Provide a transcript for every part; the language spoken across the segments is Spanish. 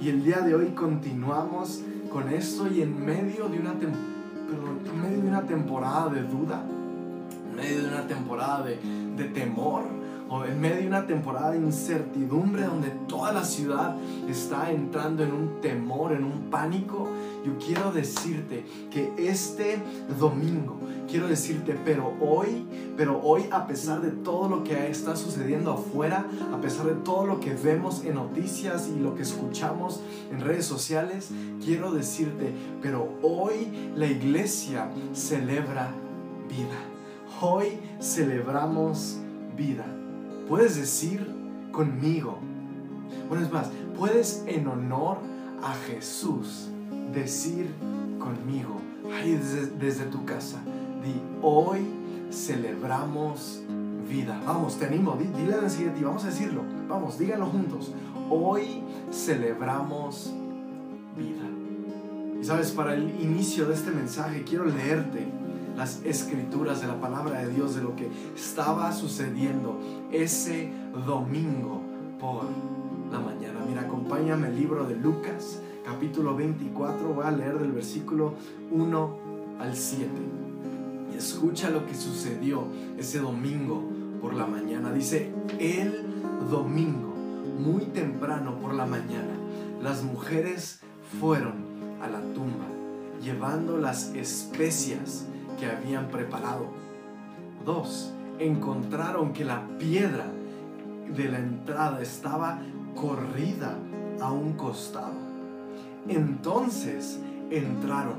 Y el día de hoy continuamos con esto y en medio de una, en medio de una temporada de duda, en medio de una temporada de, de temor, o en medio de una temporada de incertidumbre donde toda la ciudad está entrando en un temor, en un pánico, yo quiero decirte que este domingo, quiero decirte, pero hoy, pero hoy a pesar de todo lo que está sucediendo afuera, a pesar de todo lo que vemos en noticias y lo que escuchamos en redes sociales, quiero decirte, pero hoy la iglesia celebra vida. Hoy celebramos vida. Puedes decir conmigo. Bueno, es más, puedes en honor a Jesús decir conmigo, ahí desde, tu casa, di, hoy celebramos vida. Vamos, te animo, dile a la siguiente, vamos a decirlo, vamos, díganlo juntos. Hoy celebramos vida. Y sabes, para el inicio de este mensaje quiero leerte las escrituras de la palabra de Dios de lo que estaba sucediendo ese domingo por la mañana. Mira, acompáñame el libro de Lucas, capítulo 24, voy a leer del versículo 1 al 7. Y escucha lo que sucedió ese domingo por la mañana. Dice, el domingo, muy temprano por la mañana, las mujeres fueron a la tumba llevando las especias que habían preparado. Dos, encontraron que la piedra de la entrada estaba corrida a un costado. Entonces entraron,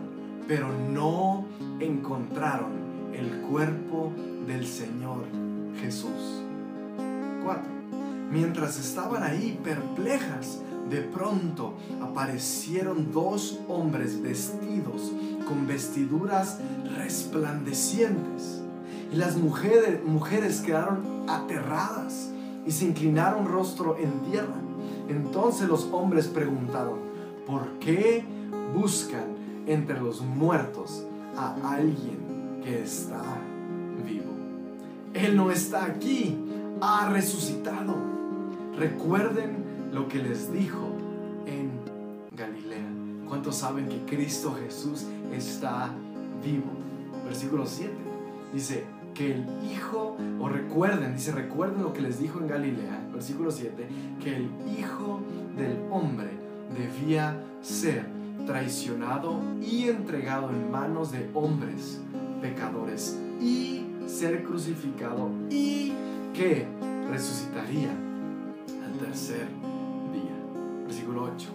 pero no encontraron el cuerpo del Señor Jesús. 4. Mientras estaban ahí perplejas, de pronto aparecieron dos hombres vestidos con vestiduras resplandecientes. Y las mujeres, mujeres quedaron aterradas y se inclinaron rostro en tierra. Entonces los hombres preguntaron, ¿por qué buscan entre los muertos a alguien que está vivo? Él no está aquí, ha resucitado. Recuerden lo que les dijo en Galilea. ¿Cuántos saben que Cristo Jesús está vivo? Versículo 7 dice que el Hijo, o recuerden, dice, recuerden lo que les dijo en Galilea, versículo 7, que el Hijo del Hombre debía ser traicionado y entregado en manos de hombres pecadores y ser crucificado y que resucitaría al tercer. Versículo 8.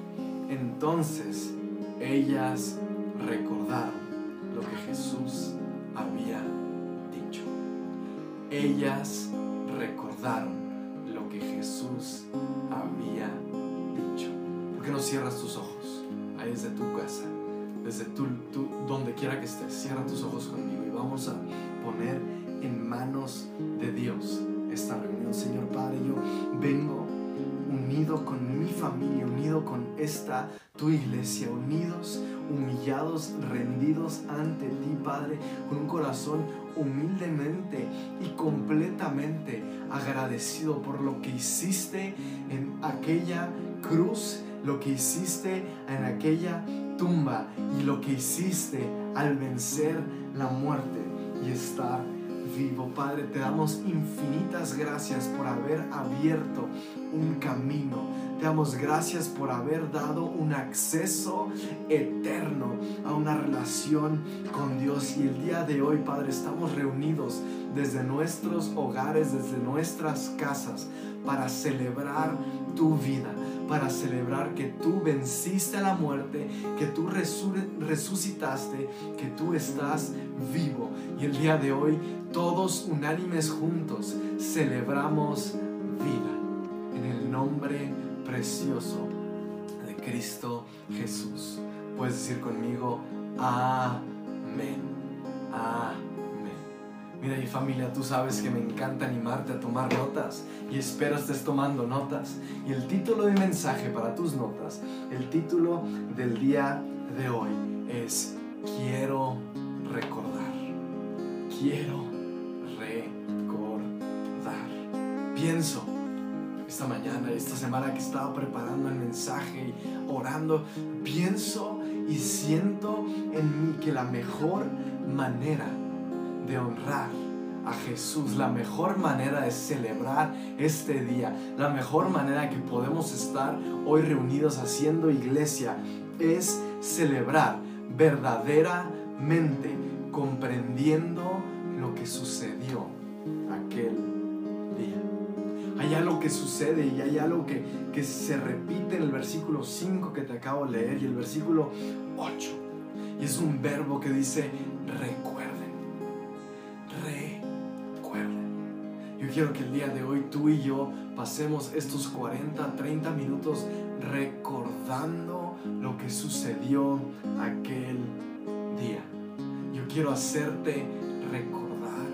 Entonces ellas recordaron lo que Jesús había dicho. Ellas recordaron lo que Jesús había dicho. ¿Por qué no cierras tus ojos? Ahí desde tu casa, desde tu, donde quiera que estés, cierra tus ojos conmigo y vamos a poner en manos de Dios esta reunión. Señor Padre, yo vengo mi familia, unido con esta tu iglesia, unidos, humillados, rendidos ante ti, Padre, con un corazón humildemente y completamente agradecido por lo que hiciste en aquella cruz, lo que hiciste en aquella tumba y lo que hiciste al vencer la muerte y estar vivo. Padre, te damos infinitas gracias por haber abierto un camino. Te damos gracias por haber dado un acceso eterno a una relación con Dios. Y el día de hoy, Padre, estamos reunidos desde nuestros hogares, desde nuestras casas, para celebrar tu vida, para celebrar que tú venciste a la muerte, que tú resucitaste, que tú estás vivo. Y el día de hoy, todos unánimes juntos, celebramos vida en el nombre precioso de Cristo Jesús. Puedes decir conmigo, amén. Amén. Mira mi familia, tú sabes que me encanta animarte a tomar notas y espero estés tomando notas. Y el título de mensaje para tus notas, el título del día de hoy es Quiero recordar. Quiero recordar. Pienso esta mañana, esta semana que estaba preparando el mensaje, orando, pienso y siento en mí que la mejor manera de honrar a Jesús, la mejor manera de celebrar este día, la mejor manera que podemos estar hoy reunidos haciendo iglesia es celebrar verdaderamente comprendiendo lo que sucedió aquel día. Hay algo que sucede y hay algo que, que se repite en el versículo 5 que te acabo de leer y el versículo 8. Y es un verbo que dice recuerden. Quiero que el día de hoy tú y yo pasemos estos 40, 30 minutos recordando lo que sucedió aquel día. Yo quiero hacerte recordar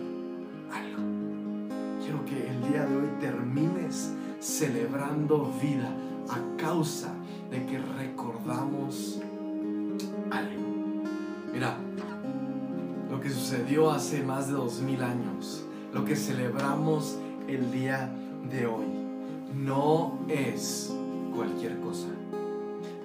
algo. Quiero que el día de hoy termines celebrando vida a causa de que recordamos algo. Mira, lo que sucedió hace más de dos mil años, lo que celebramos el día de hoy, no es cualquier cosa.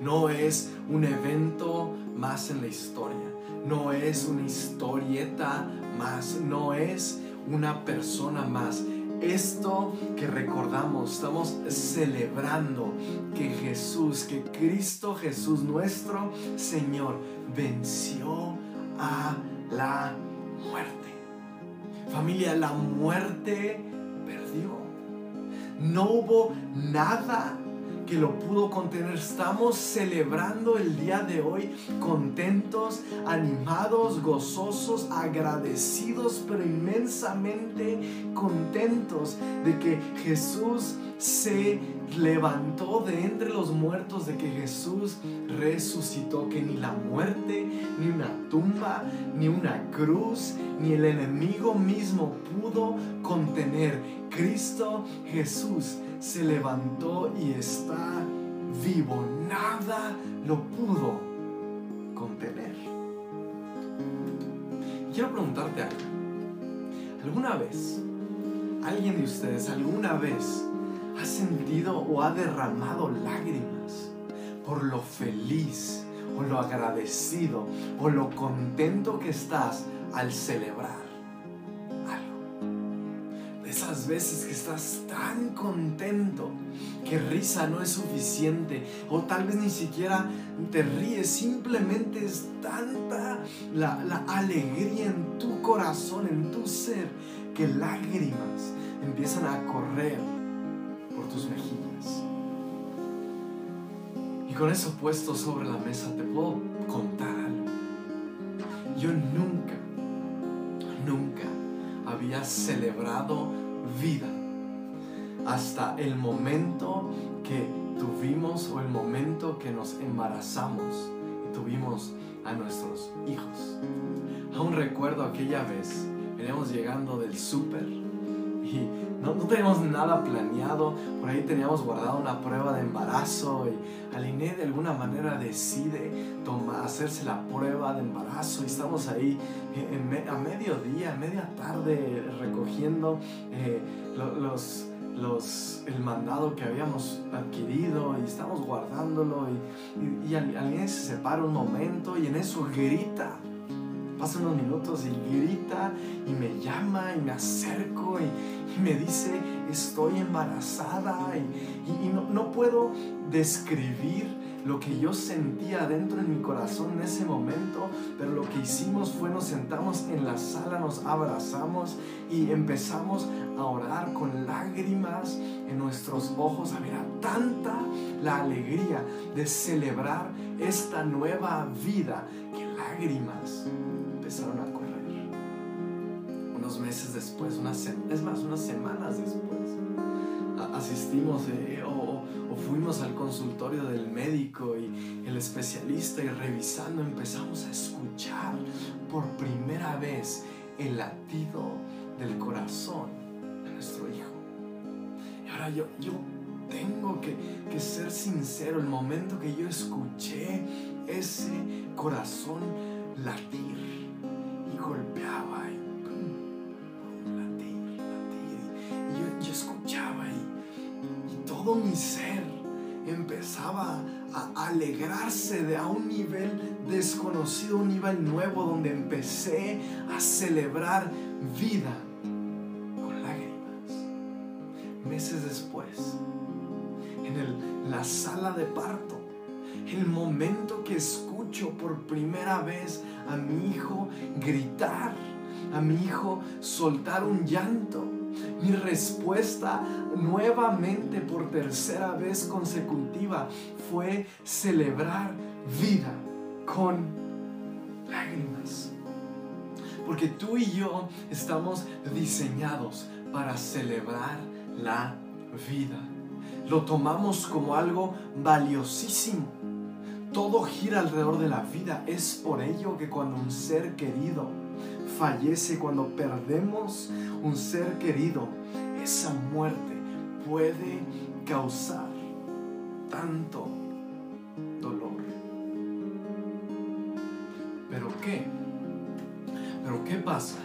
No es un evento más en la historia. No es una historieta más. No es una persona más. Esto que recordamos, estamos celebrando que Jesús, que Cristo Jesús, nuestro Señor, venció a la muerte. Familia, la muerte perdió. No hubo nada que lo pudo contener. Estamos celebrando el día de hoy contentos, animados, gozosos, agradecidos, pero inmensamente contentos de que Jesús se levantó de entre los muertos, de que Jesús resucitó, que ni la muerte, ni una tumba, ni una cruz, ni el enemigo mismo pudo contener. Cristo Jesús se levantó y está vivo. Nada lo pudo contener. Quiero preguntarte algo. ¿Alguna vez, alguien de ustedes, alguna vez ha sentido o ha derramado lágrimas por lo feliz o lo agradecido o lo contento que estás al celebrar? Veces que estás tan contento que risa no es suficiente o tal vez ni siquiera te ríes, simplemente es tanta la, la alegría en tu corazón, en tu ser, que lágrimas empiezan a correr por tus mejillas. Y con eso puesto sobre la mesa te puedo contar algo. Yo nunca, nunca había celebrado vida hasta el momento que tuvimos o el momento que nos embarazamos y tuvimos a nuestros hijos. Aún recuerdo aquella vez, veníamos llegando del súper y no, no, teníamos nada planeado, por ahí teníamos guardado una prueba de embarazo y Aline de alguna manera decide tomar, hacerse la prueba de embarazo. Y estamos ahí a mediodía, a media tarde recogiendo eh, los, el mandado que habíamos adquirido y estamos guardándolo. Y, y, y Aline se separa un momento y en eso grita pasan unos minutos y grita y me llama y me acerco y, me dice, estoy embarazada y, no, puedo describir lo que yo sentía dentro de mi corazón en ese momento, pero lo que hicimos fue nos sentamos en la sala, nos abrazamos y empezamos a orar con lágrimas en nuestros ojos. Había tanta la alegría de celebrar esta nueva vida que lágrimas empezaron a correr. Unos meses después, unas, es más, unas semanas después, asistimos eh, o, o, fuimos al consultorio del médico y el especialista y revisando empezamos a escuchar por primera vez el latido del corazón de nuestro hijo. Y ahora yo, yo tengo que, que ser sincero, el momento que yo escuché ese corazón latir, golpeaba y latir. Y yo, escuchaba y, y todo mi ser empezaba a alegrarse de a un nivel desconocido, un nivel nuevo donde empecé a celebrar vida con lágrimas. Meses después, en la sala de parto, el momento que escucho por primera vez a mi hijo gritar, a mi hijo soltar un llanto, mi respuesta nuevamente por tercera vez consecutiva fue celebrar vida con lágrimas. Porque tú y yo estamos diseñados para celebrar la vida. Lo tomamos como algo valiosísimo. Todo gira alrededor de la vida. Es por ello que cuando un ser querido fallece, cuando perdemos un ser querido, esa muerte puede causar tanto dolor. Pero ¿qué? Pero ¿qué pasa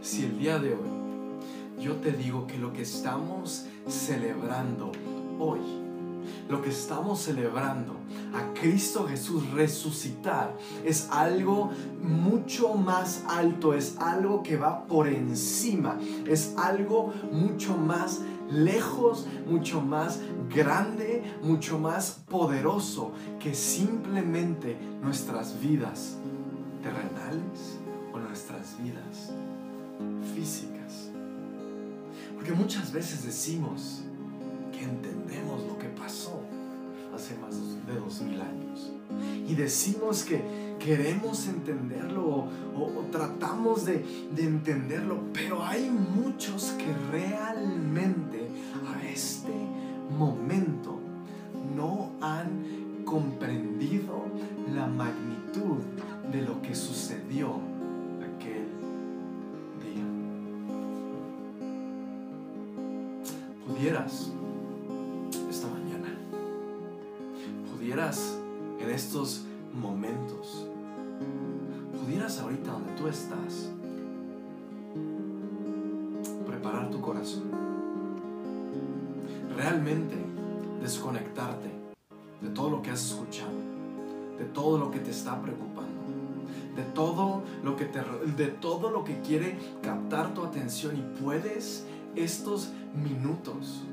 si el día de hoy yo te digo que lo que estamos celebrando hoy, lo que estamos celebrando a Cristo Jesús resucitar es algo mucho más alto, es algo que va por encima, es algo mucho más lejos, mucho más grande, mucho más poderoso que simplemente nuestras vidas terrenales Porque muchas veces decimos que entendemos lo que pasó hace más de dos mil años. Y decimos que queremos entenderlo o, tratamos de, de entenderlo, pero hay muchos que realmente a este momento no han comprendido la magnitud de lo que sucedió Pudieras pudieras en estos momentos, pudieras ahorita donde tú estás, preparar tu corazón, realmente desconectarte de todo lo que has escuchado, de todo lo que te está preocupando, de todo lo que te de todo lo que quiere captar tu atención y puedes estos minutos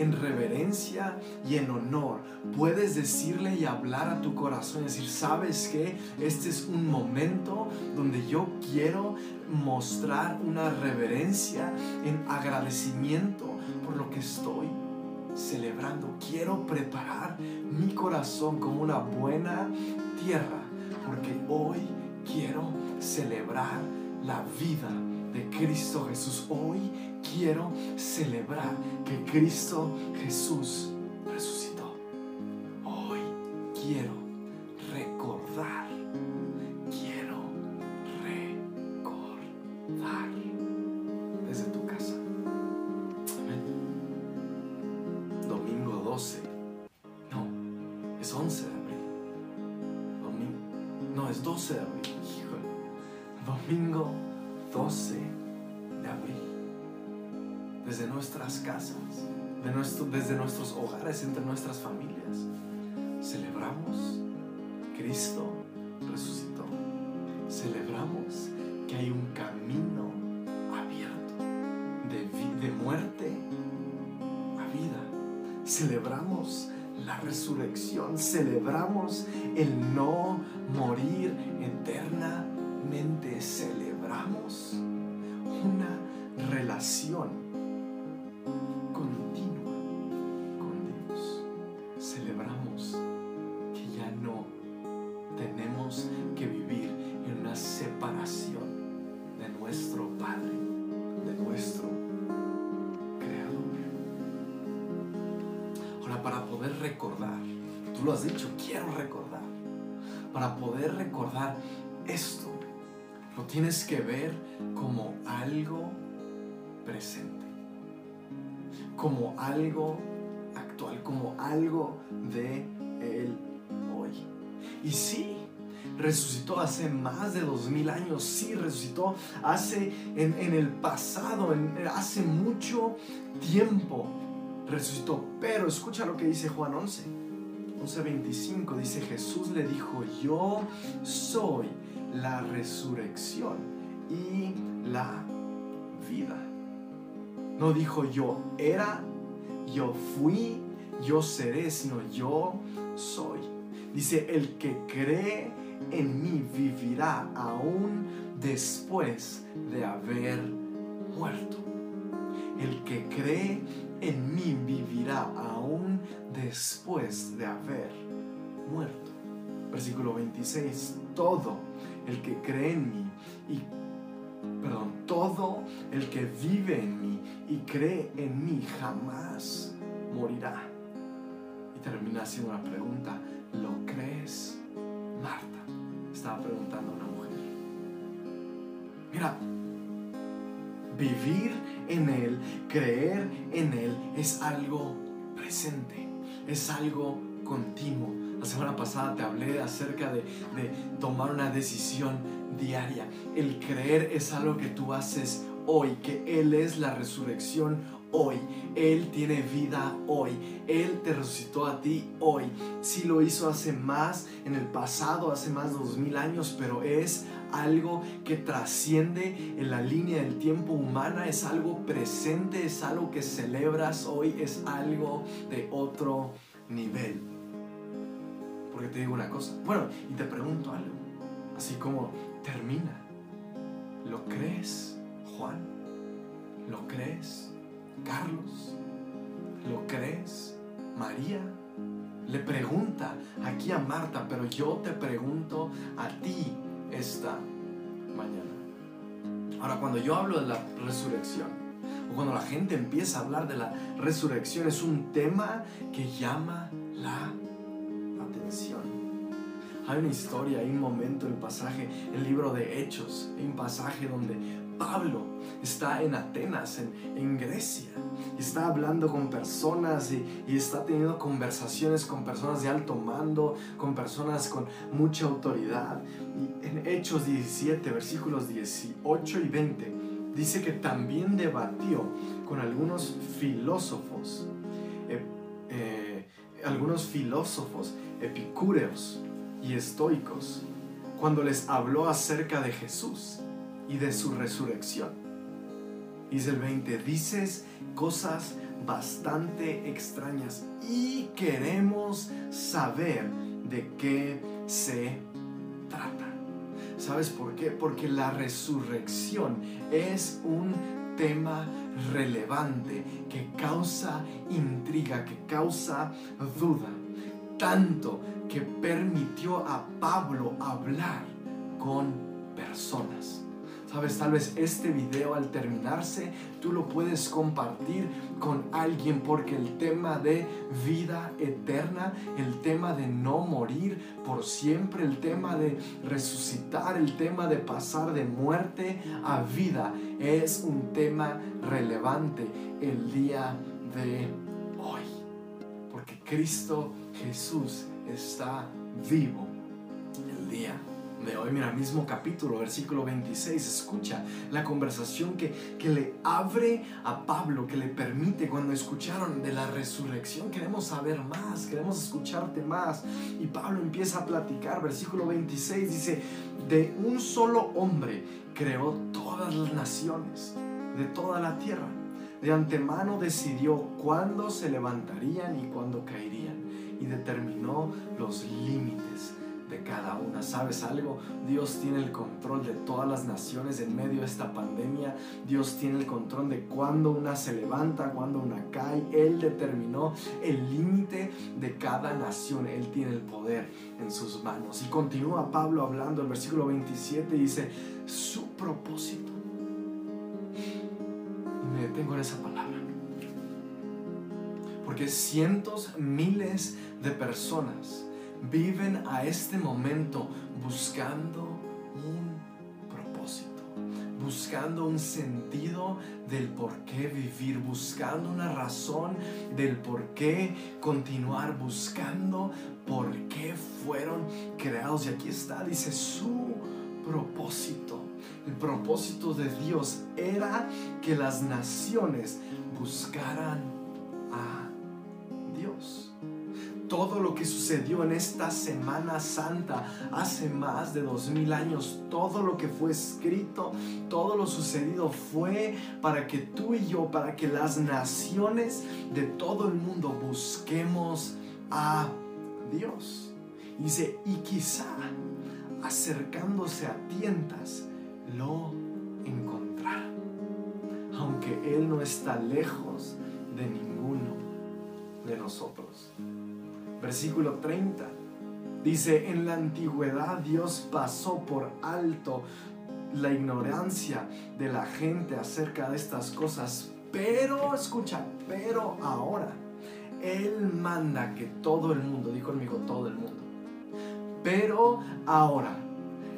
en reverencia y en honor, puedes decirle y hablar a tu corazón decir, ¿sabes que Este es un momento donde yo quiero mostrar una reverencia en agradecimiento por lo que estoy celebrando. Quiero preparar mi corazón como una buena tierra porque hoy quiero celebrar la vida de Cristo Jesús. Hoy quiero celebrar que Cristo Jesús resucitó. Hoy quiero recordar, quiero recordar desde tu casa. Amén. Domingo 12. No, es 11 de abril. Domingo. No, es 12 de abril. Domingo 12 de abril. Desde nuestras casas, desde nuestros hogares, entre nuestras familias, celebramos Cristo resucitó. Celebramos que hay un camino abierto de, de muerte a vida. Celebramos la resurrección, celebramos el no morir eternamente. Celebramos una relación continua con Dios. Celebramos que ya no tenemos que vivir en una separación de nuestro Padre, de nuestro Creador. Ahora, para poder recordar, tú lo has dicho, quiero recordar. Para poder recordar esto, tienes que ver como algo presente, como algo actual, como algo de Él hoy. Y sí, resucitó hace más de dos mil años, sí, resucitó hace en, el pasado, hace mucho tiempo resucitó. Pero escucha lo que dice Juan 11. 11:25 dice Jesús le dijo, yo soy la resurrección y la vida. No dijo yo era, yo fui, yo seré, sino yo soy. Dice, el que cree en mí vivirá aún después de haber muerto. El que cree en mí vivirá aún después de haber muerto. Versículo 26. Todo el que cree en mí y perdón, todo el que vive en mí y cree en mí jamás morirá. Y termina haciendo una pregunta, ¿lo crees, Marta? Estaba preguntando a una mujer. Mira, vivir en Él, creer en Él es algo presente, es algo continuo. La semana pasada te hablé acerca de, tomar una decisión diaria. El creer es algo que tú haces hoy, que Él es la resurrección hoy. Él tiene vida hoy. Él te resucitó a ti hoy. Sí lo hizo hace más, en el pasado, hace más de dos mil años, pero es algo que trasciende en la línea del tiempo humana, es algo presente, es algo que celebras hoy, es algo de otro nivel. Porque te digo una cosa, bueno, y te pregunto algo, así como termina, ¿lo crees, Juan? ¿Lo crees, Carlos? ¿Lo crees, María? Le pregunta aquí a Marta, pero yo te pregunto a ti esta mañana. Ahora, cuando yo hablo de la resurrección, o cuando la gente empieza a hablar de la resurrección, es un tema que llama la Hay una historia, hay un momento, el pasaje, el libro de Hechos, hay un pasaje donde Pablo está en Atenas, en, Grecia, y está hablando con personas y, y, está teniendo conversaciones con personas de alto mando, con personas con mucha autoridad. Y en Hechos 17, versículos 18 y 20, dice que también debatió con algunos filósofos, algunos filósofos epicúreos y estoicos, cuando les habló acerca de Jesús y de su resurrección. Dice el 20, dices cosas bastante extrañas y queremos saber de qué se trata. ¿Sabes por qué? Porque la resurrección es un tema relevante que causa intriga, que causa duda. Tanto que permitió a Pablo hablar con personas. Sabes, tal vez este video al terminarse tú lo puedes compartir con alguien porque el tema de vida eterna, el tema de no morir por siempre, el tema de resucitar, el tema de pasar de muerte a vida es un tema relevante el día de hoy. Porque Cristo Jesús está vivo el día de hoy. Mira, mismo capítulo, versículo 26, escucha la conversación que, que le abre a Pablo, que le permite cuando escucharon de la resurrección. Queremos saber más, queremos escucharte más. Y Pablo empieza a platicar, versículo 26 dice, de un solo hombre creó todas las naciones de toda la tierra. De antemano decidió cuándo se levantarían y cuándo caerían y determinó los límites de cada una. ¿Sabes algo? Dios tiene el control de todas las naciones en medio de esta pandemia. Dios tiene el control de cuándo una se levanta, cuándo una cae. Él determinó el límite de cada nación. Él tiene el poder en sus manos. Y continúa Pablo hablando, el versículo 27 dice, su propósito. Y me detengo en esa palabra. Porque cientos, miles de personas viven a este momento buscando un propósito, buscando un sentido del por qué vivir, buscando una razón del por qué continuar, buscando por qué fueron creados. Y aquí está, dice su propósito. El propósito de Dios era que las naciones buscaran a Dios todo lo que sucedió en esta Semana Santa hace más de dos mil años, todo lo que fue escrito, todo lo sucedido fue para que tú y yo, para que las naciones de todo el mundo busquemos a Dios. Dice, y quizá acercándose a tientas lo encontrará, aunque Él no está lejos de ninguno de nosotros versículo 30. Dice, en la antigüedad Dios pasó por alto la ignorancia de la gente acerca de estas cosas, pero, escucha, pero ahora Él manda que todo el mundo, dijo conmigo todo el mundo, pero ahora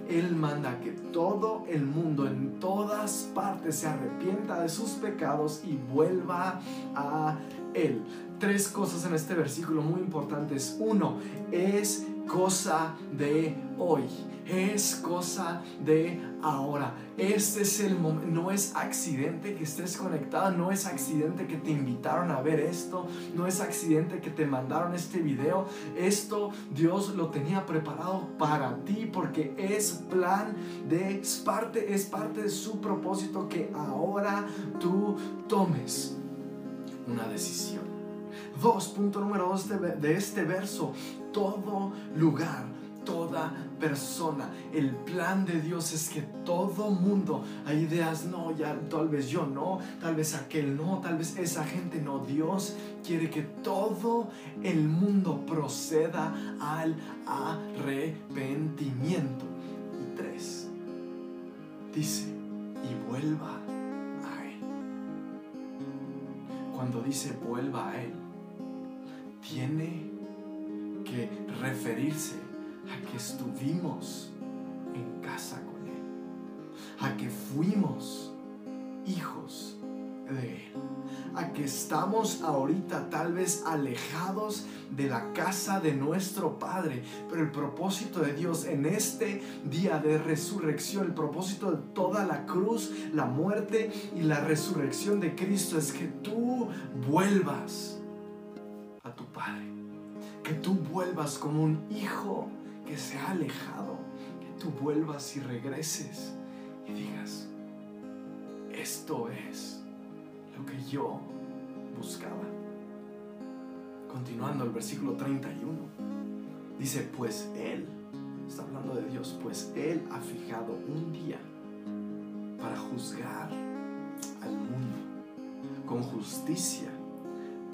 él manda que todo el mundo en todas partes se arrepienta de sus pecados y vuelva a Él tres cosas en este versículo muy importantes. Uno, es cosa de hoy. Es cosa de ahora. Este es el momento. No es accidente que estés conectado. No es accidente que te invitaron a ver esto. No es accidente que te mandaron este video. Esto Dios lo tenía preparado para ti porque es plan de es parte es parte de su propósito que ahora tú tomes una decisión. Dos, punto número dos de, este verso, todo lugar, toda persona. El plan de Dios es que todo mundo, hay ideas, no, ya tal vez yo no, tal vez aquel no, tal vez esa gente no. Dios quiere que todo el mundo proceda al arrepentimiento. Y tres, dice, y vuelva a Él. Cuando dice vuelva a Él, tiene que referirse a que estuvimos en casa con Él, a que fuimos hijos de Él, a que estamos ahorita tal vez alejados de la casa de nuestro Padre, pero el propósito de Dios en este día de resurrección, el propósito de toda la cruz, la muerte y la resurrección de Cristo es que tú vuelvas Que tú vuelvas como un hijo que se ha alejado. Que tú vuelvas y regreses y digas, esto es lo que yo buscaba. Continuando el versículo 31, dice, pues Él, está hablando de Dios, pues Él ha fijado un día para juzgar al mundo con justicia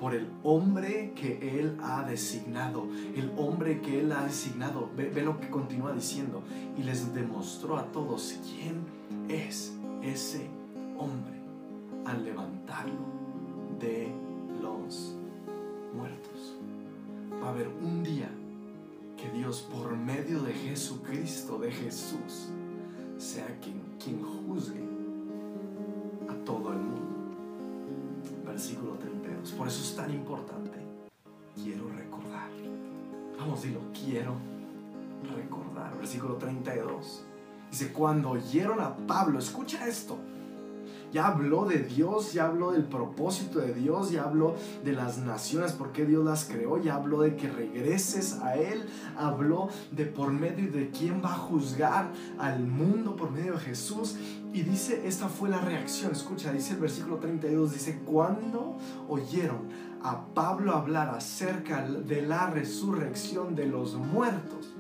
por el hombre que Él ha designado, el hombre que Él ha designado. Ve, lo que continúa diciendo. Y les demostró a todos quién es ese hombre al levantarlo de los muertos. Va a haber un día que Dios por medio de Jesucristo, de Jesús, sea quien, quien juzgue a todo el mundo. Versículo 3 por eso es tan importante. Quiero recordar. Vamos, dilo, quiero recordar. Versículo 32. Dice, cuando oyeron a Pablo, escucha esto ya habló de Dios, ya habló del propósito de Dios, ya habló de las naciones, por qué Dios las creó, ya habló de que regreses a Él, habló de por medio de quién va a juzgar al mundo por medio de Jesús. Y dice, esta fue la reacción, escucha, dice el versículo 32, dice, cuando oyeron a Pablo hablar acerca de la resurrección de los muertos,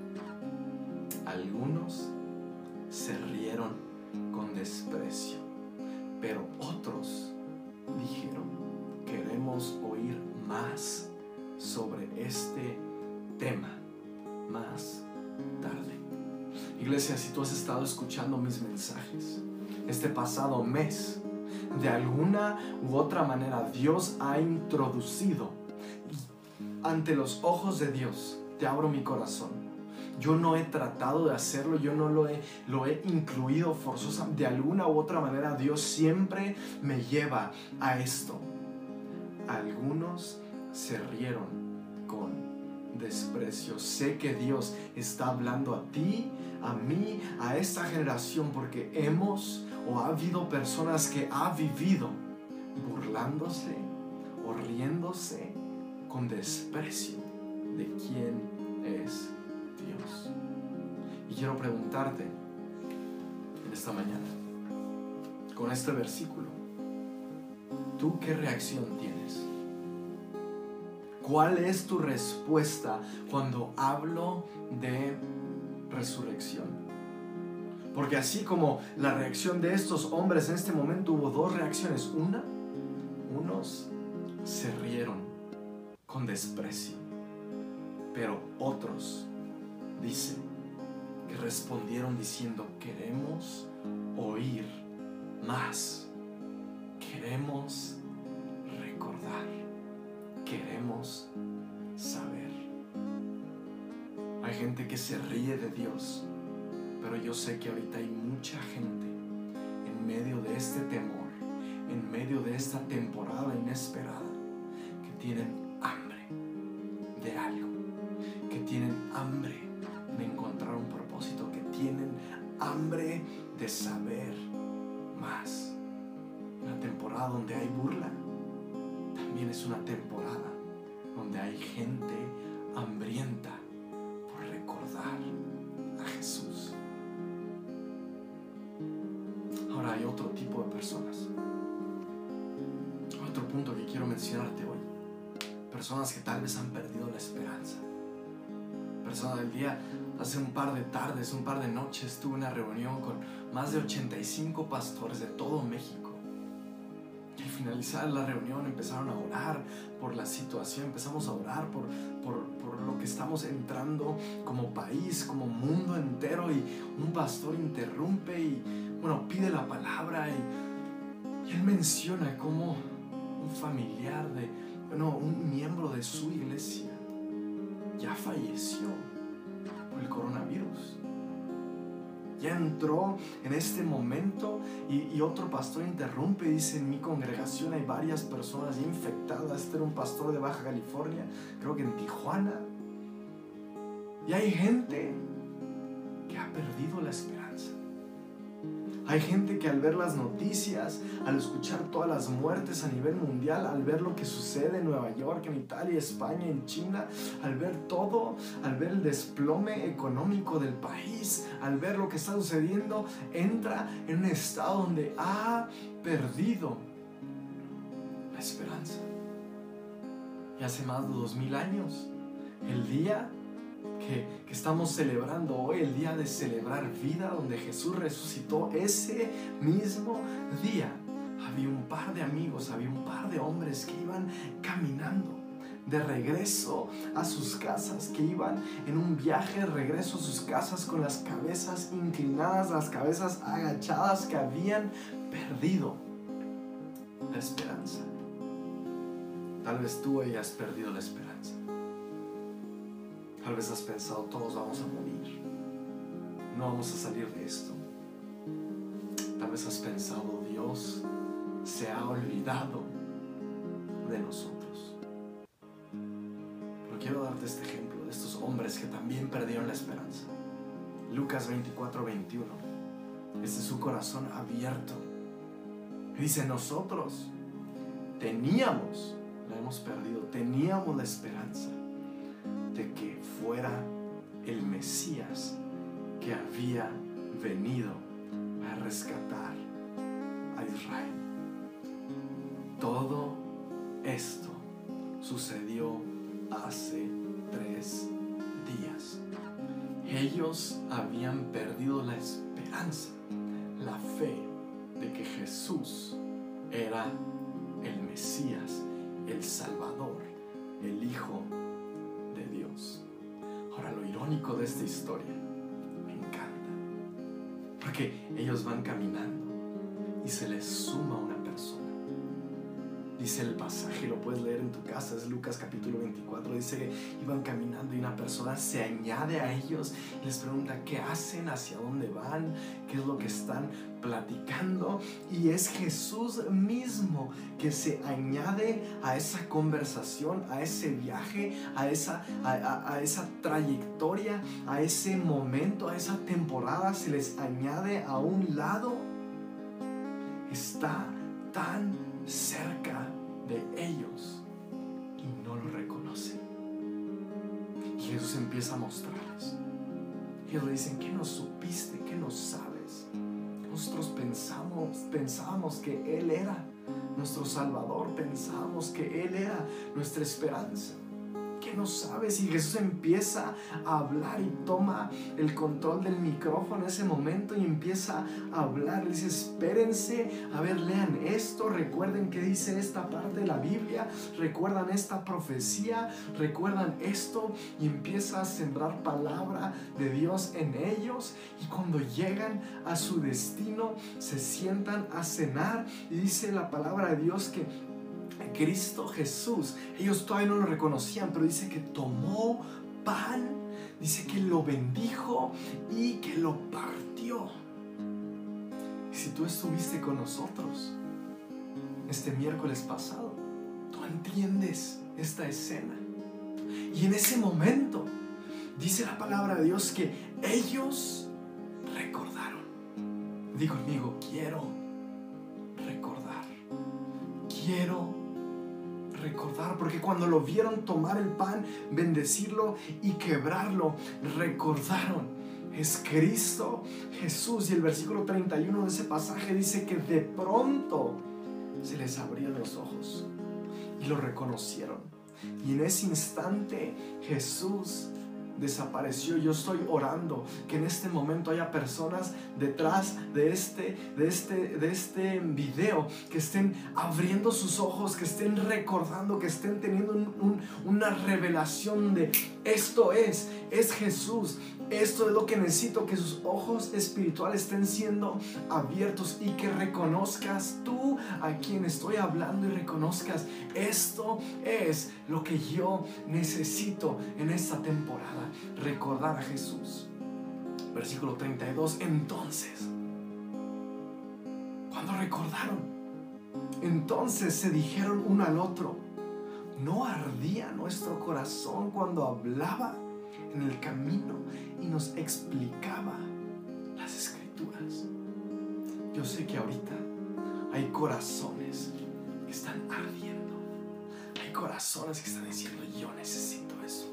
algunos se rieron con desprecio pero otros dijeron, queremos oír más sobre este tema más tarde. Iglesia, si tú has estado escuchando mis mensajes este pasado mes, de alguna u otra manera Dios ha introducido ante los ojos de Dios, te abro mi corazón yo no he tratado de hacerlo, yo no lo he, lo he incluido forzosamente. De alguna u otra manera Dios siempre me lleva a esto. Algunos se rieron con desprecio. Sé que Dios está hablando a ti, a mí, a esta generación, porque hemos o ha habido personas que ha vivido burlándose o riéndose con desprecio de quién es Dios. Y quiero preguntarte en esta mañana, con este versículo, ¿tú qué reacción tienes? ¿Cuál es tu respuesta cuando hablo de resurrección? Porque así como la reacción de estos hombres en este momento hubo dos reacciones. Una, unos se rieron con desprecio, pero otros, dicen, que respondieron diciendo, queremos oír más, queremos recordar, queremos saber. Hay gente que se ríe de Dios, pero yo sé que ahorita hay mucha gente en medio de este temor, en medio de esta temporada inesperada, que tienen una temporada donde hay gente hambrienta por recordar a Jesús. Ahora hay otro tipo de personas. Otro punto que quiero mencionarte hoy. Personas que tal vez han perdido la esperanza. Personas del día, hace un par de tardes, un par de noches, tuve una reunión con más de 85 pastores de todo México. Finalizar la reunión empezaron a orar por la situación, empezamos a orar por, por, por lo que estamos entrando como país, como mundo entero. Y un pastor interrumpe y, bueno, pide la palabra y, él menciona cómo un familiar de, bueno, un miembro de su iglesia ya falleció por el coronavirus. Ya entró en este momento y, otro pastor interrumpe y dice, en mi congregación hay varias personas infectadas. Este era un pastor de Baja California, creo que en Tijuana. Y hay gente que ha perdido la esperanza. Hay gente que al ver las noticias, al escuchar todas las muertes a nivel mundial, al ver lo que sucede en Nueva York, en Italia, España, en China, al ver todo, al ver el desplome económico del país, al ver lo que está sucediendo, entra en un estado donde ha perdido la esperanza. Y hace más de dos mil años, el día que, estamos celebrando hoy, el día de celebrar vida, donde Jesús resucitó, ese mismo día había un par de amigos, había un par de hombres que iban caminando de regreso a sus casas, que iban en un viaje de regreso a sus casas con las cabezas inclinadas, las cabezas agachadas, que habían perdido la esperanza. Tal vez tú hayas perdido la esperanza. Tal vez has pensado, todos vamos a morir. No vamos a salir de esto. Tal vez has pensado, Dios se ha olvidado de nosotros. Pero quiero darte este ejemplo de estos hombres que también perdieron la esperanza. Lucas 24, 21. Este es su corazón abierto. Dice, nosotros teníamos, la hemos perdido, teníamos la esperanza de que fuera el Mesías que había venido a rescatar a Israel. Todo esto sucedió hace tres días. Ellos habían perdido la esperanza, la fe de que Jesús era el Mesías, el Salvador, el Hijo Ahora lo irónico de esta historia me encanta, porque ellos van caminando y se les suma una persona. Dice el pasaje, lo puedes leer en tu casa, es Lucas capítulo 24, dice iban caminando y una persona se añade a ellos y les pregunta qué hacen, hacia dónde van, qué es lo que están platicando. Y es Jesús mismo que se añade a esa conversación, a ese viaje, a esa, a, a esa trayectoria, a ese momento, a esa temporada, se les añade a un lado. Está tan cerca de ellos y no lo reconocen. Y Jesús empieza a mostrarles. Y ellos dicen, ¿qué nos supiste? ¿Qué nos sabes? Nosotros pensamos, pensábamos que Él era nuestro Salvador, pensábamos que Él era nuestra esperanza no sabes. Y Jesús empieza a hablar y toma el control del micrófono en ese momento y empieza a hablar. Le dice, espérense, a ver, lean esto, recuerden que dice esta parte de la Biblia, recuerdan esta profecía, recuerdan esto y empieza a sembrar palabra de Dios en ellos. Y cuando llegan a su destino, se sientan a cenar y dice la palabra de Dios que Cristo Jesús. Ellos todavía no lo reconocían, pero dice que tomó pan, dice que lo bendijo y que lo partió. Si tú estuviste con nosotros este miércoles pasado, tú entiendes esta escena. Y en ese momento dice la palabra de Dios que ellos recordaron. Digo conmigo, quiero recordar. Quiero recordar, porque cuando lo vieron tomar el pan, bendecirlo y quebrarlo, recordaron. Es Cristo Jesús. Y el versículo 31 de ese pasaje dice que de pronto se les abrieron los ojos y lo reconocieron. Y en ese instante Jesús desapareció. Yo estoy orando que en este momento haya personas detrás de este, de este, de este video que estén abriendo sus ojos, que estén recordando, que estén teniendo una revelación de esto es, es Jesús, esto es lo que necesito, que sus ojos espirituales estén siendo abiertos y que reconozcas tú a quien estoy hablando y reconozcas, esto es lo que yo necesito en esta temporada, recordar a Jesús. Versículo 32, entonces, cuando recordaron, entonces se dijeron uno al otro, ¿no ardía nuestro corazón cuando hablaba? En el camino y nos explicaba las escrituras. Yo sé que ahorita hay corazones que están ardiendo. Hay corazones que están diciendo, yo necesito eso.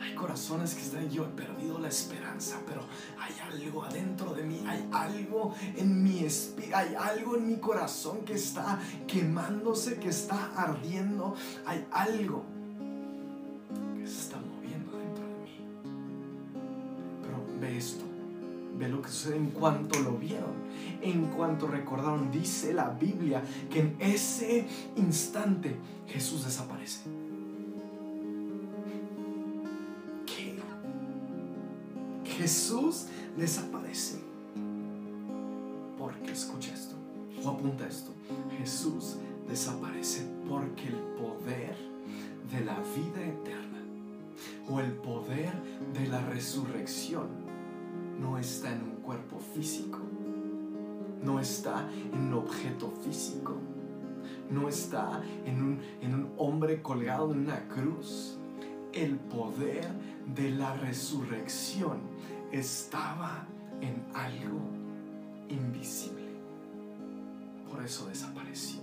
Hay corazones que están, yo he perdido la esperanza, pero hay algo adentro de mí, hay algo en mi espíritu, hay algo en mi corazón que está quemándose, que está ardiendo, hay algo En cuanto lo vieron, en cuanto recordaron. Dice la Biblia que en ese instante Jesús desaparece. ¿Qué? Jesús desaparece. Porque escucha esto, o apunta esto. Jesús desaparece porque el poder de la vida eterna o el poder de la resurrección no está en un cuerpo físico, no está en un objeto físico, no está en un, en un hombre colgado en una cruz. El poder de la resurrección estaba en algo invisible. Por eso desapareció.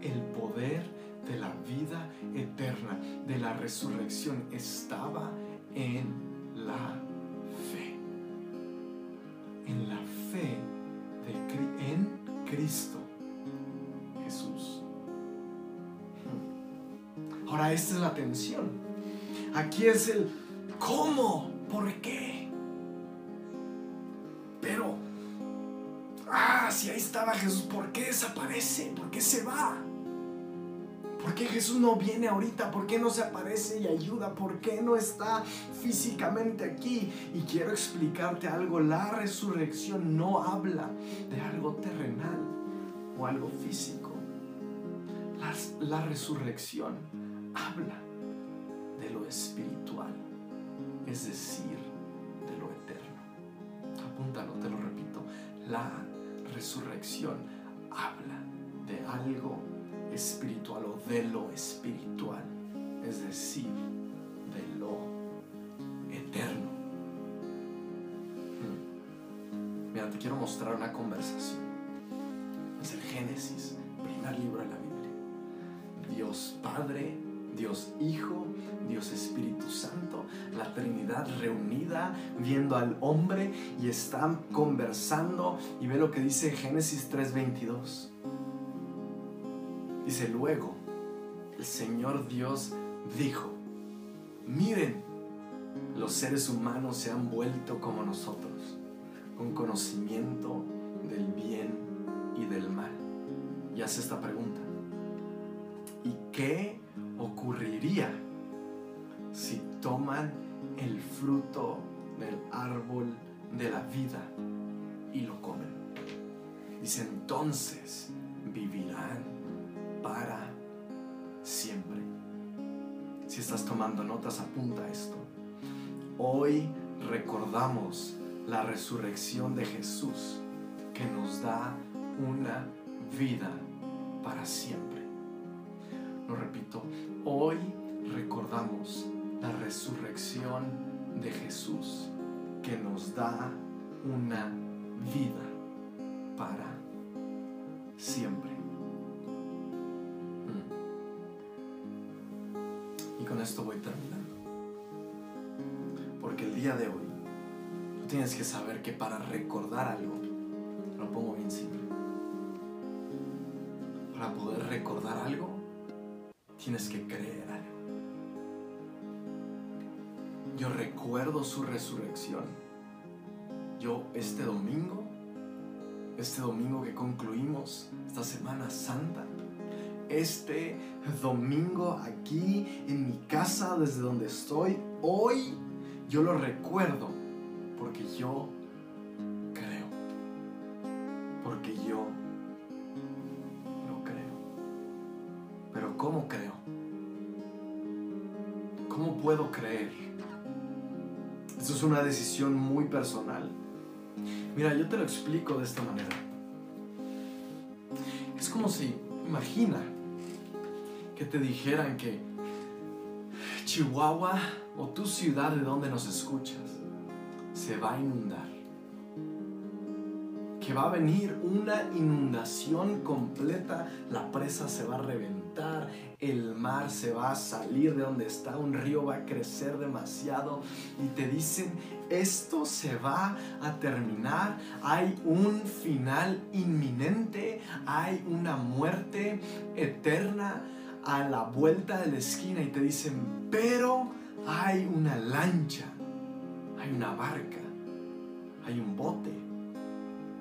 El poder de la vida eterna, de la resurrección, estaba en la en la fe de, en Cristo Jesús. Ahora, esta es la tensión. Aquí es el cómo, por qué. Pero, ah, si ahí estaba Jesús, ¿por qué desaparece? ¿Por qué se va? ¿Por qué Jesús no viene ahorita? ¿Por qué no se aparece y ayuda? ¿Por qué no está físicamente aquí? Y quiero explicarte algo. La resurrección no habla de algo terrenal o algo físico. La, resurrección habla de lo espiritual, es decir, de lo eterno. Apúntalo, te lo repito. La resurrección habla de algo espiritual o de lo espiritual, es decir, de lo eterno. Hmm. Mira, te quiero mostrar una conversación. Es el Génesis, primer libro de la Biblia. Dios Padre, Dios Hijo, Dios Espíritu Santo, la Trinidad reunida, viendo al hombre y están conversando. Y ve lo que dice Génesis 3:22. Dice, luego, el Señor Dios dijo, miren, los seres humanos se han vuelto como nosotros, con conocimiento del bien y del mal. Y hace esta pregunta, ¿y qué ocurriría si toman el fruto del árbol de la vida y lo comen? Dice, entonces vivirán para siempre. Si estás tomando notas, apunta esto. Hoy recordamos la resurrección de Jesús que nos da una vida para siempre. Lo repito, hoy recordamos la resurrección de Jesús que nos da una vida para siempre. Con esto voy terminando. Porque el día de hoy, tú tienes que saber que para recordar algo, lo pongo bien simple. Para poder recordar algo, tienes que creer algo. Yo recuerdo su resurrección. Yo este domingo, este domingo que concluimos esta Semana Santa, este domingo aquí en mi casa desde donde estoy, hoy yo lo recuerdo porque yo creo. Porque yo lo creo. Pero ¿cómo creo? ¿Cómo puedo creer? Esto es una decisión muy personal. Mira, yo te lo explico de esta manera. Es como si, imagina, que te dijeran que Chihuahua o tu ciudad de donde nos escuchas se va a inundar. Que va a venir una inundación completa, la presa se va a reventar, el mar se va a salir de donde está, un río va a crecer demasiado y te dicen, esto se va a terminar, hay un final inminente, hay una muerte eterna a la vuelta de la esquina y te dicen, pero hay una lancha, hay una barca, hay un bote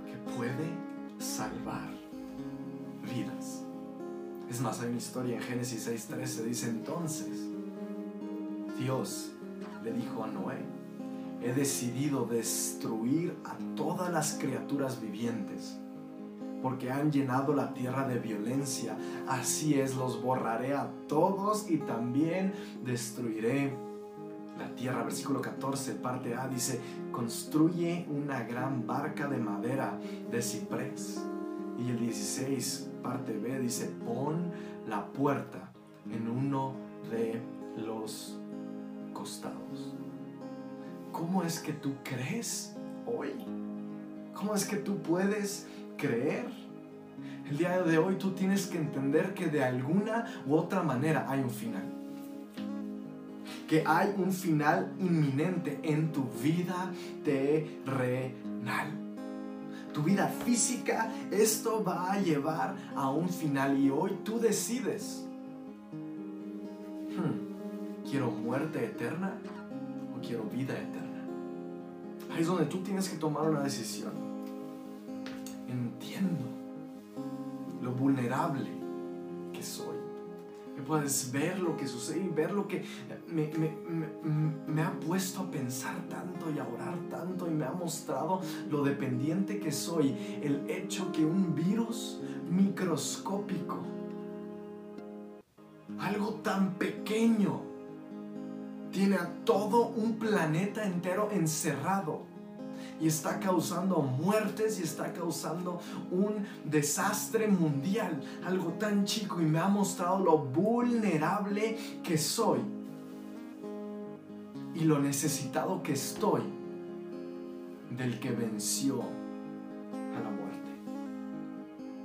que puede salvar vidas. Es más, hay una historia en Génesis 6:13, dice entonces, Dios le dijo a Noé, he decidido destruir a todas las criaturas vivientes porque han llenado la tierra de violencia. Así es, los borraré a todos y también destruiré la tierra. Versículo 14, parte A dice, construye una gran barca de madera de ciprés. Y el 16, parte B, dice, pon la puerta en uno de los costados. ¿Cómo es que tú crees hoy? ¿Cómo es que tú puedes creer. El día de hoy tú tienes que entender que de alguna u otra manera hay un final. Que hay un final inminente en tu vida terrenal. Tu vida física, esto va a llevar a un final y hoy tú decides. Hmm, ¿Quiero muerte eterna o quiero vida eterna? Ahí es donde tú tienes que tomar una decisión entiendo lo vulnerable que soy. Que puedes ver lo que sucede y ver lo que me, me, ha puesto a pensar tanto y a orar tanto y me ha mostrado lo dependiente que soy. El hecho que un virus microscópico, algo tan pequeño, tiene a todo un planeta entero encerrado y está causando muertes y está causando un desastre mundial, algo tan chico y me ha mostrado lo vulnerable que soy y lo necesitado que estoy del que venció a la muerte.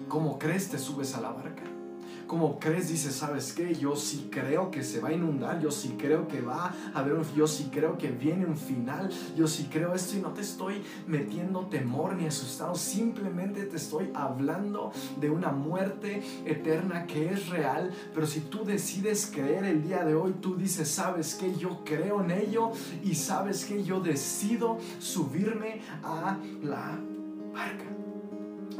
¿Cómo crees te subes a la barca? Como crees, dices, ¿sabes qué? Yo sí creo que se va a inundar, yo sí creo que va a haber un, yo sí creo que viene un final, yo sí creo esto y no te estoy metiendo temor ni asustado, simplemente te estoy hablando de una muerte eterna que es real, pero si tú decides creer el día de hoy, tú dices, ¿sabes qué? Yo creo en ello y sabes que yo decido subirme a la barca.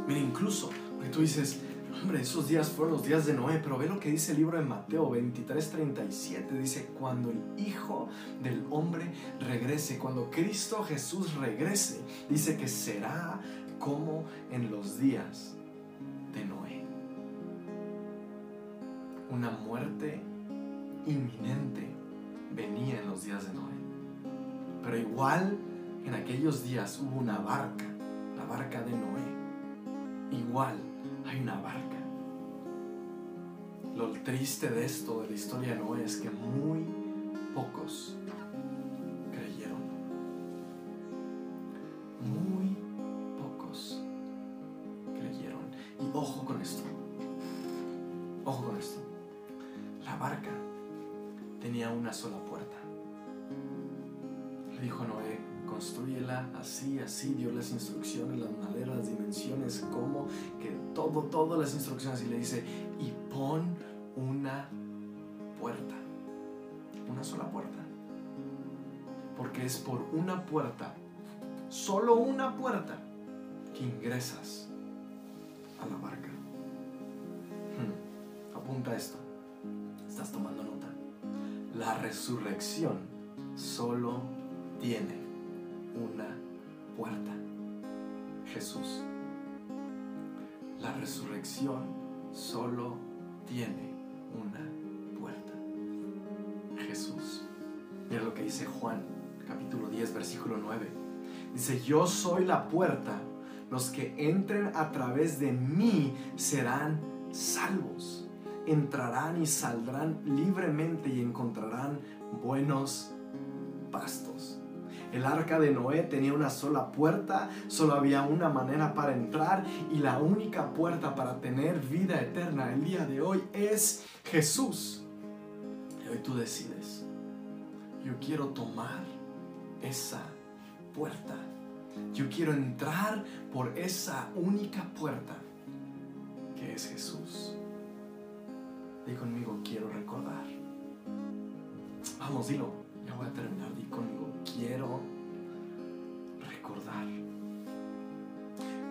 Mira, incluso, porque tú dices, Hombre, esos días fueron los días de Noé, pero ve lo que dice el libro de Mateo 23, 37. Dice, cuando el Hijo del Hombre regrese, cuando Cristo Jesús regrese, dice que será como en los días de Noé. Una muerte inminente venía en los días de Noé. Pero igual en aquellos días hubo una barca, la barca de Noé. Igual hay una barca. Lo triste de esto, de la historia de es que muy pocos instrucciones y le dice, y pon una puerta, una sola puerta, porque es por una puerta, solo una puerta, que ingresas a la barca. Hmm, apunta esto, estás tomando nota. La resurrección solo tiene una puerta. Jesús. La resurrección solo tiene una puerta. Jesús. Mira lo que dice Juan, capítulo 10, versículo 9. Dice, yo soy la puerta. Los que entren a través de mí serán salvos. Entrarán y saldrán libremente y encontrarán buenos pastos. El arca de Noé tenía una sola puerta, solo había una manera para entrar y la única puerta para tener vida eterna el día de hoy es Jesús. Y hoy tú decides, yo quiero tomar esa puerta. Yo quiero entrar por esa única puerta que es Jesús. Di conmigo, quiero recordar. Vamos, dilo. Voy a terminar. Di conmigo, quiero recordar.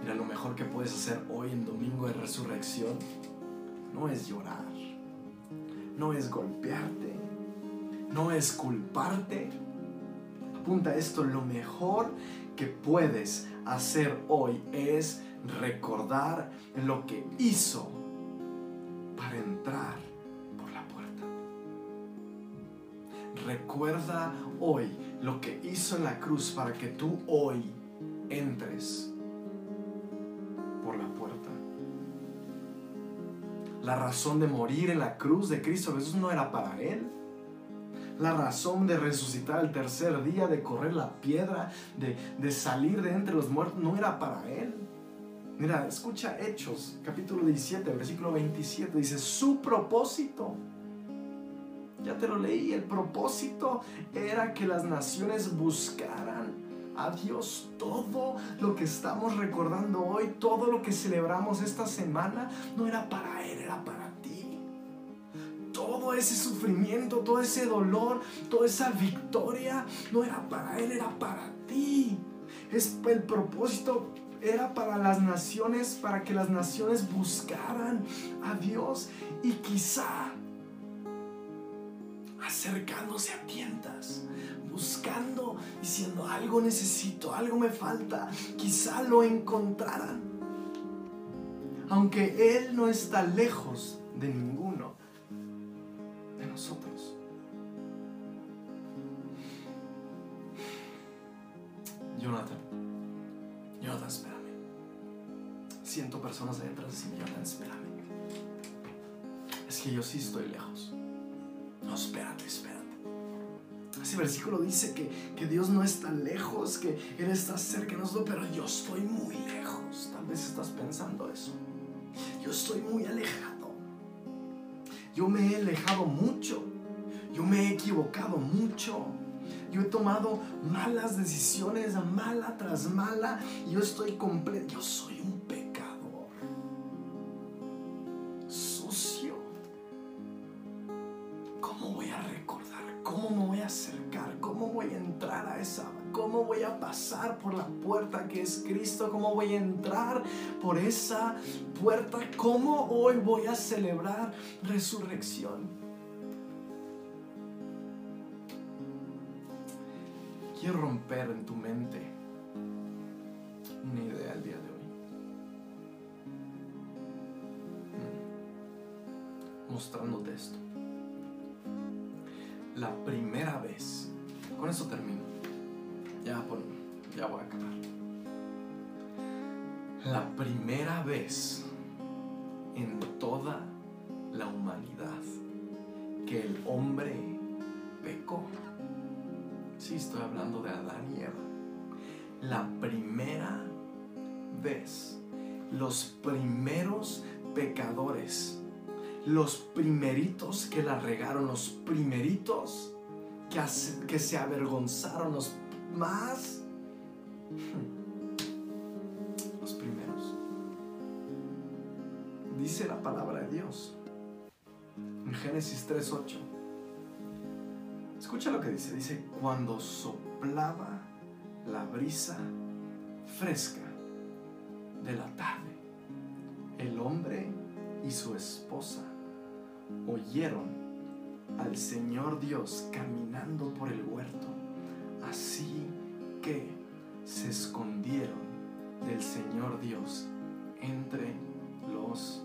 Mira, lo mejor que puedes hacer hoy en Domingo de Resurrección no es llorar, no es golpearte, no es culparte. Apunta esto, lo mejor que puedes hacer hoy es recordar lo que hizo para entrar Recuerda hoy lo que hizo en la cruz para que tú hoy entres por la puerta. La razón de morir en la cruz de Cristo Jesús no era para Él. La razón de resucitar el tercer día, de correr la piedra, de, de salir de entre los muertos, no era para Él. Mira, escucha Hechos, capítulo 17, versículo 27, dice, su propósito ya te lo leí, el propósito era que las naciones buscaran a Dios. Todo lo que estamos recordando hoy, todo lo que celebramos esta semana, no era para Él, era para ti. Todo ese sufrimiento, todo ese dolor, toda esa victoria, no era para Él, era para ti. Es el propósito era para las naciones, para que las naciones buscaran a Dios y quizá acercándose a tientas, buscando, diciendo algo necesito, algo me falta, quizá lo encontraran. Aunque Él no está lejos de ninguno de nosotros. Jonathan, Jonathan, espérame. Siento personas adentro diciendo, Jonathan, espérame. Es que yo sí estoy lejos. No, espérate, espérate. Ese versículo dice que, que Dios no está lejos, que Él está cerca de nosotros, pero yo estoy muy lejos. Tal vez estás pensando eso. Yo estoy muy alejado. Yo me he alejado mucho. Yo me he equivocado mucho. Yo he tomado malas decisiones, mala tras mala. Yo estoy completo. Yo soy un pecador. Pasar por la puerta que es Cristo? ¿Cómo voy a entrar por esa puerta? ¿Cómo hoy voy a celebrar resurrección? quiero romper en tu mente una idea el día de hoy. Mm. Mostrándote esto. La primera vez, con eso termino. Ya, ya voy a acabar. La primera vez en toda la humanidad que el hombre pecó Sí, estoy hablando de Adán y Eva. La primera vez, los primeros pecadores, los primeritos que la regaron, los primeritos que, que se avergonzaron, los más... Los primeros. Dice la palabra de Dios en Génesis 3.8 Escucha lo que dice. Dice, cuando soplaba la brisa fresca de la tarde, el hombre y su esposa oyeron al Señor Dios caminando por el huerto. Así que se escondieron del Señor Dios entre los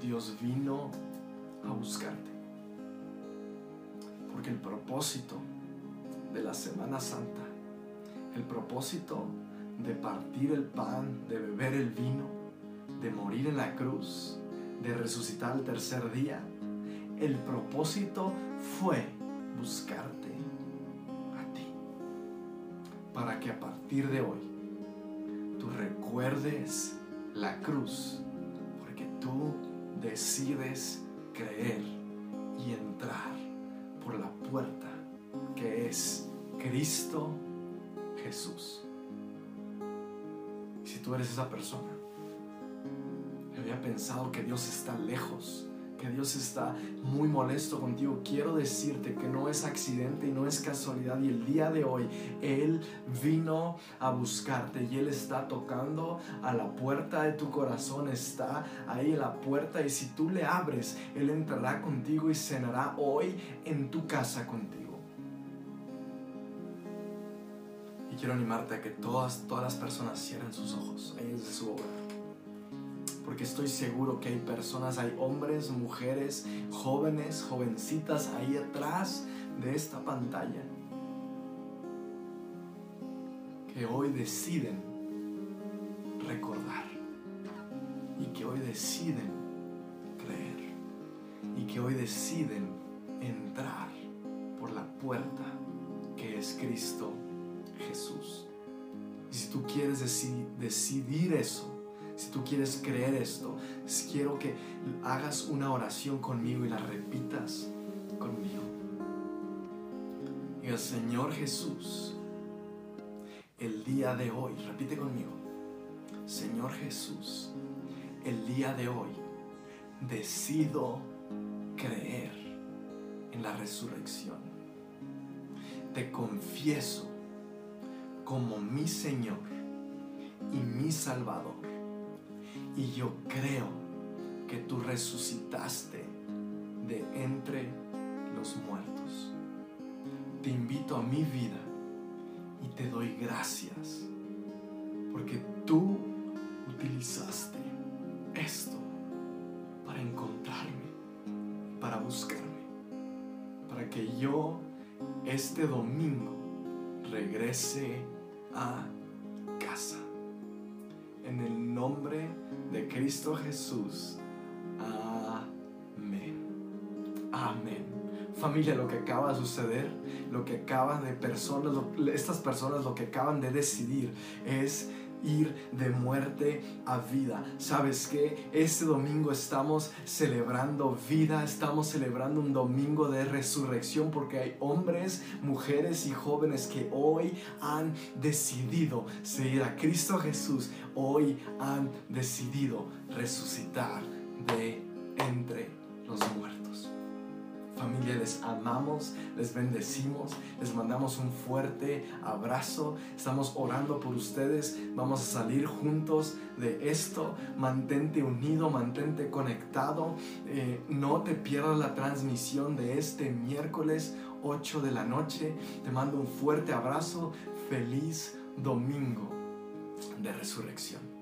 Dios vino a buscarte. Porque el propósito de la Semana Santa, el propósito de partir el pan, de beber el vino, de morir en la cruz, de resucitar al tercer día, el propósito fue buscarte a ti. Para que a partir de hoy tú recuerdes la cruz, porque tú decides creer y entrar por la puerta que es Cristo Jesús. Si tú eres esa persona, había pensado que Dios está lejos, Dios está muy molesto contigo, quiero decirte que no es accidente y no es casualidad. Y el día de hoy Él vino a buscarte y Él está tocando a la puerta de tu corazón, está ahí en la puerta y si tú le abres, Él entrará contigo y cenará hoy en tu casa contigo. Y quiero animarte a que todas, todas las personas cierren sus ojos ahí desde su hogar porque estoy seguro que hay personas, hay hombres, mujeres, jóvenes, jovencitas ahí atrás de esta pantalla que hoy deciden recordar y que hoy deciden creer y que hoy deciden entrar por la puerta que es Cristo Jesús. Y si tú quieres decidir eso, si tú quieres creer esto, quiero que hagas una oración conmigo y la repitas conmigo. el Señor Jesús, el día de hoy, repite conmigo, Señor Jesús, el día de hoy decido creer en la resurrección. Te confieso como mi Señor y mi Salvador y yo creo que tú resucitaste de entre los muertos. Te invito a mi vida y te doy gracias porque tú utilizaste esto para encontrarme, para buscarme, para que yo este domingo regrese a. En el nombre de Cristo Jesús. Amén. Amén. Familia, lo que acaba de suceder, lo que acaban de personas, estas personas lo que acaban de decidir es ir de muerte a vida. ¿Sabes que Este domingo estamos celebrando vida, estamos celebrando un domingo de resurrección porque hay hombres, mujeres y jóvenes que hoy han decidido seguir a Cristo Jesús, hoy han decidido resucitar de entre los muertos. Familia, les amamos, les bendecimos, les mandamos un fuerte abrazo. Estamos orando por ustedes. Vamos a salir juntos de esto. Mantente unido, mantente conectado. Eh, no te pierdas la transmisión de este miércoles 8 de la noche. Te mando un fuerte abrazo. Feliz domingo de resurrección.